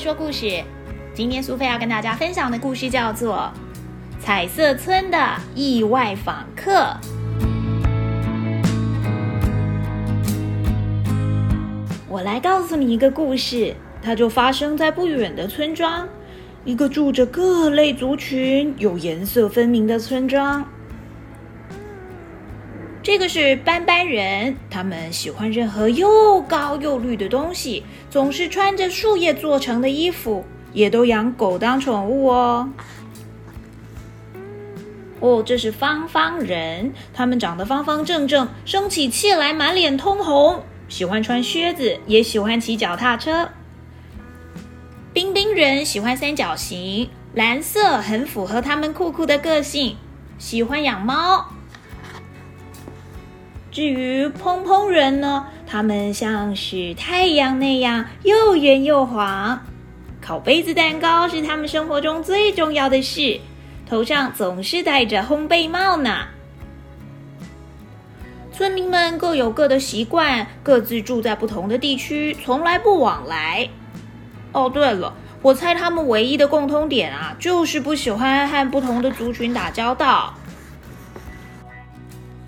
说故事。今天苏菲要跟大家分享的故事叫做《彩色村的意外访客》。我来告诉你一个故事，它就发生在不远的村庄，一个住着各类族群、有颜色分明的村庄。这个是斑斑人，他们喜欢任何又高又绿的东西，总是穿着树叶做成的衣服，也都养狗当宠物哦。哦，这是方方人，他们长得方方正正，生起气来满脸通红，喜欢穿靴子，也喜欢骑脚踏车。冰冰人喜欢三角形，蓝色很符合他们酷酷的个性，喜欢养猫。至于砰砰人呢，他们像是太阳那样又圆又黄。烤杯子蛋糕是他们生活中最重要的事，头上总是戴着烘焙帽呢。村民们各有各的习惯，各自住在不同的地区，从来不往来。哦，对了，我猜他们唯一的共通点啊，就是不喜欢和不同的族群打交道。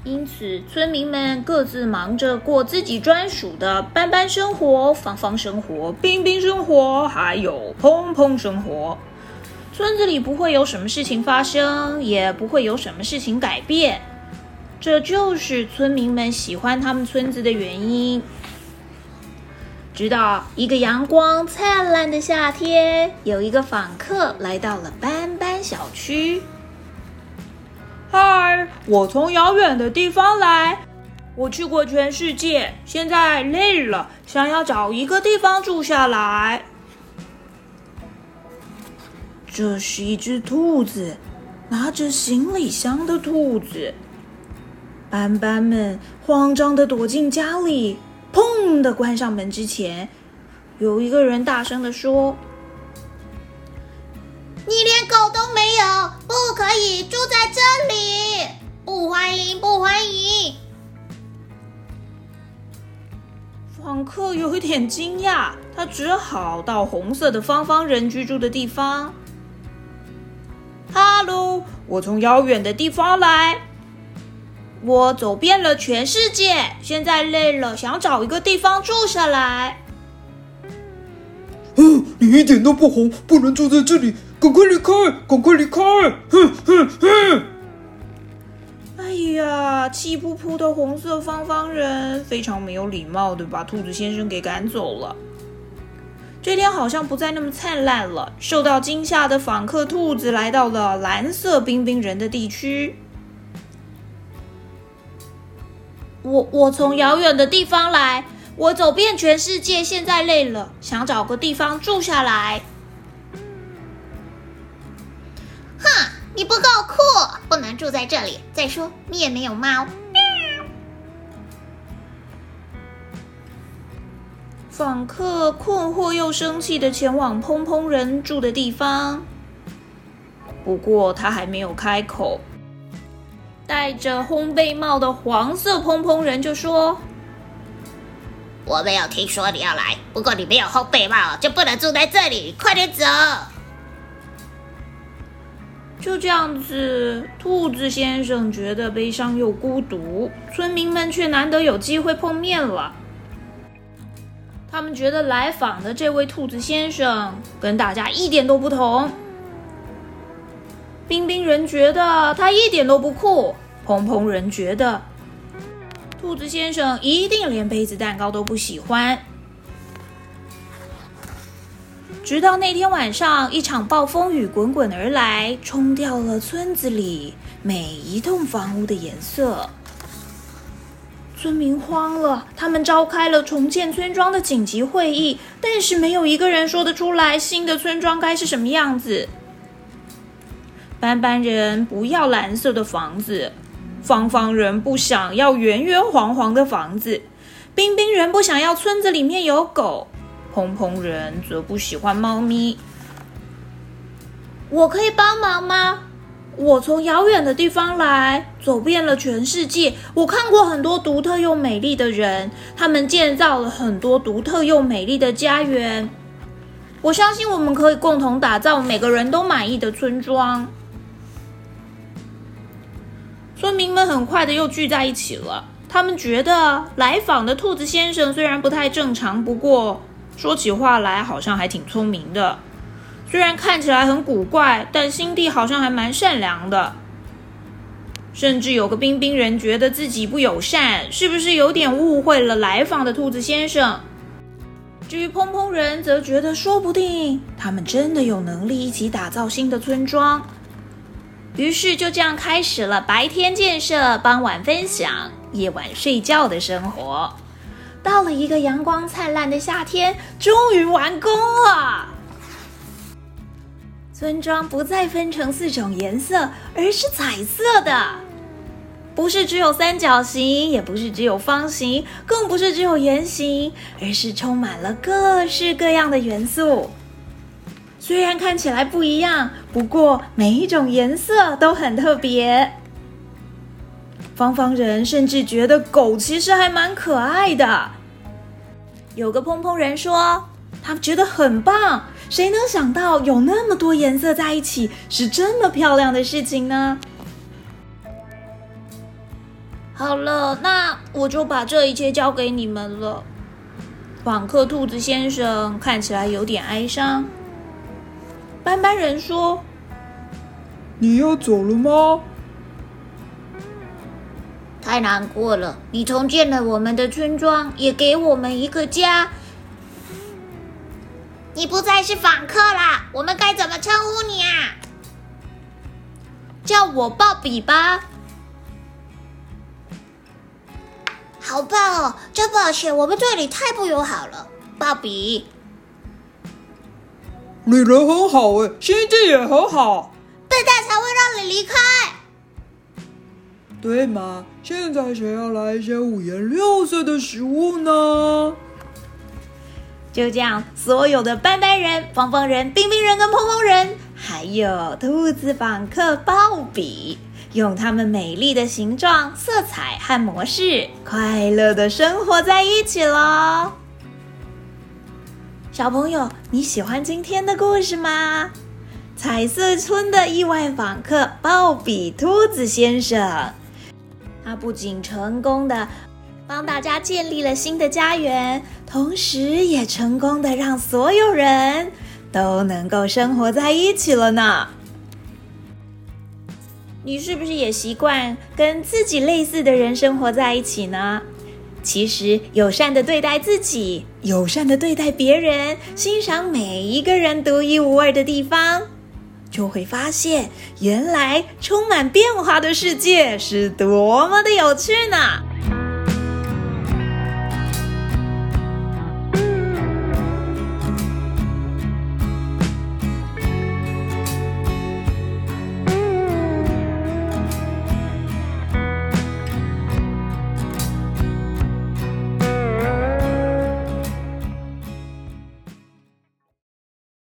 因此，村民们各自忙着过自己专属的斑斑生活、方方生活、冰冰生活，还有砰砰生活。村子里不会有什么事情发生，也不会有什么事情改变。这就是村民们喜欢他们村子的原因。直到一个阳光灿烂的夏天，有一个访客来到了斑斑小区。嗨，我从遥远的地方来，我去过全世界，现在累了，想要找一个地方住下来。这是一只兔子，拿着行李箱的兔子。斑斑们慌张的躲进家里，砰的关上门之前，有一个人大声的说。狗都没有，不可以住在这里！不欢迎，不欢迎！访客有一点惊讶，他只好到红色的方方人居住的地方。哈喽，我从遥远的地方来，我走遍了全世界，现在累了，想找一个地方住下来。嗯，你一点都不红，不能住在这里。赶快离开！赶快离开！哼哼哼！哎呀，气扑扑的红色方方人非常没有礼貌的把兔子先生给赶走了。这天好像不再那么灿烂了。受到惊吓的访客兔子来到了蓝色冰冰人的地区。我我从遥远的地方来，我走遍全世界，现在累了，想找个地方住下来。哼你不够酷，不能住在这里。再说，你也没有猫。访客困惑又生气的前往砰砰人住的地方，不过他还没有开口，戴着烘焙帽的黄色砰砰人就说：“我没有听说你要来，不过你没有烘焙帽，就不能住在这里。快点走！”就这样子，兔子先生觉得悲伤又孤独，村民们却难得有机会碰面了。他们觉得来访的这位兔子先生跟大家一点都不同。冰冰人觉得他一点都不酷，砰砰人觉得兔子先生一定连杯子蛋糕都不喜欢。直到那天晚上，一场暴风雨滚滚而来，冲掉了村子里每一栋房屋的颜色。村民慌了，他们召开了重建村庄的紧急会议，但是没有一个人说得出来新的村庄该是什么样子。斑斑人不要蓝色的房子，方方人不想要圆圆黄黄的房子，冰冰人不想要村子里面有狗。蓬蓬人则不喜欢猫咪。我可以帮忙吗？我从遥远的地方来，走遍了全世界。我看过很多独特又美丽的人，他们建造了很多独特又美丽的家园。我相信我们可以共同打造每个人都满意的村庄。村民们很快的又聚在一起了。他们觉得来访的兔子先生虽然不太正常，不过说起话来好像还挺聪明的。虽然看起来很古怪，但心地好像还蛮善良的。甚至有个冰冰人觉得自己不友善，是不是有点误会了来访的兔子先生？至于砰砰人，则觉得说不定他们真的有能力一起打造新的村庄。于是就这样开始了白天建设、傍晚分享、夜晚睡觉的生活。到了一个阳光灿烂的夏天，终于完工了。村庄不再分成四种颜色，而是彩色的。不是只有三角形，也不是只有方形，更不是只有圆形，而是充满了各式各样的元素。虽然看起来不一样，不过每一种颜色都很特别。方方人甚至觉得狗其实还蛮可爱的。有个砰砰人说，他觉得很棒。谁能想到有那么多颜色在一起是这么漂亮的事情呢？好了，那我就把这一切交给你们了。访客兔子先生看起来有点哀伤。斑斑人说：“你要走了吗？”太难过了，你重建了我们的村庄，也给我们一个家。你不再是访客啦，我们该怎么称呼你啊？叫我鲍比吧。好棒哦！真抱歉，我们对你太不友好了，鲍比。你人很好哎，心地也很好，笨蛋才会让你离开，对吗？现在谁要来一些五颜六色的食物呢？就这样，所有的斑斑人、方方人、冰冰人跟砰砰人，还有兔子访客鲍比。用他们美丽的形状、色彩和模式，快乐的生活在一起喽！小朋友，你喜欢今天的故事吗？彩色村的意外访客鲍比兔子先生，他不仅成功的帮大家建立了新的家园，同时也成功的让所有人都能够生活在一起了呢。你是不是也习惯跟自己类似的人生活在一起呢？其实，友善的对待自己，友善的对待别人，欣赏每一个人独一无二的地方，就会发现，原来充满变化的世界是多么的有趣呢！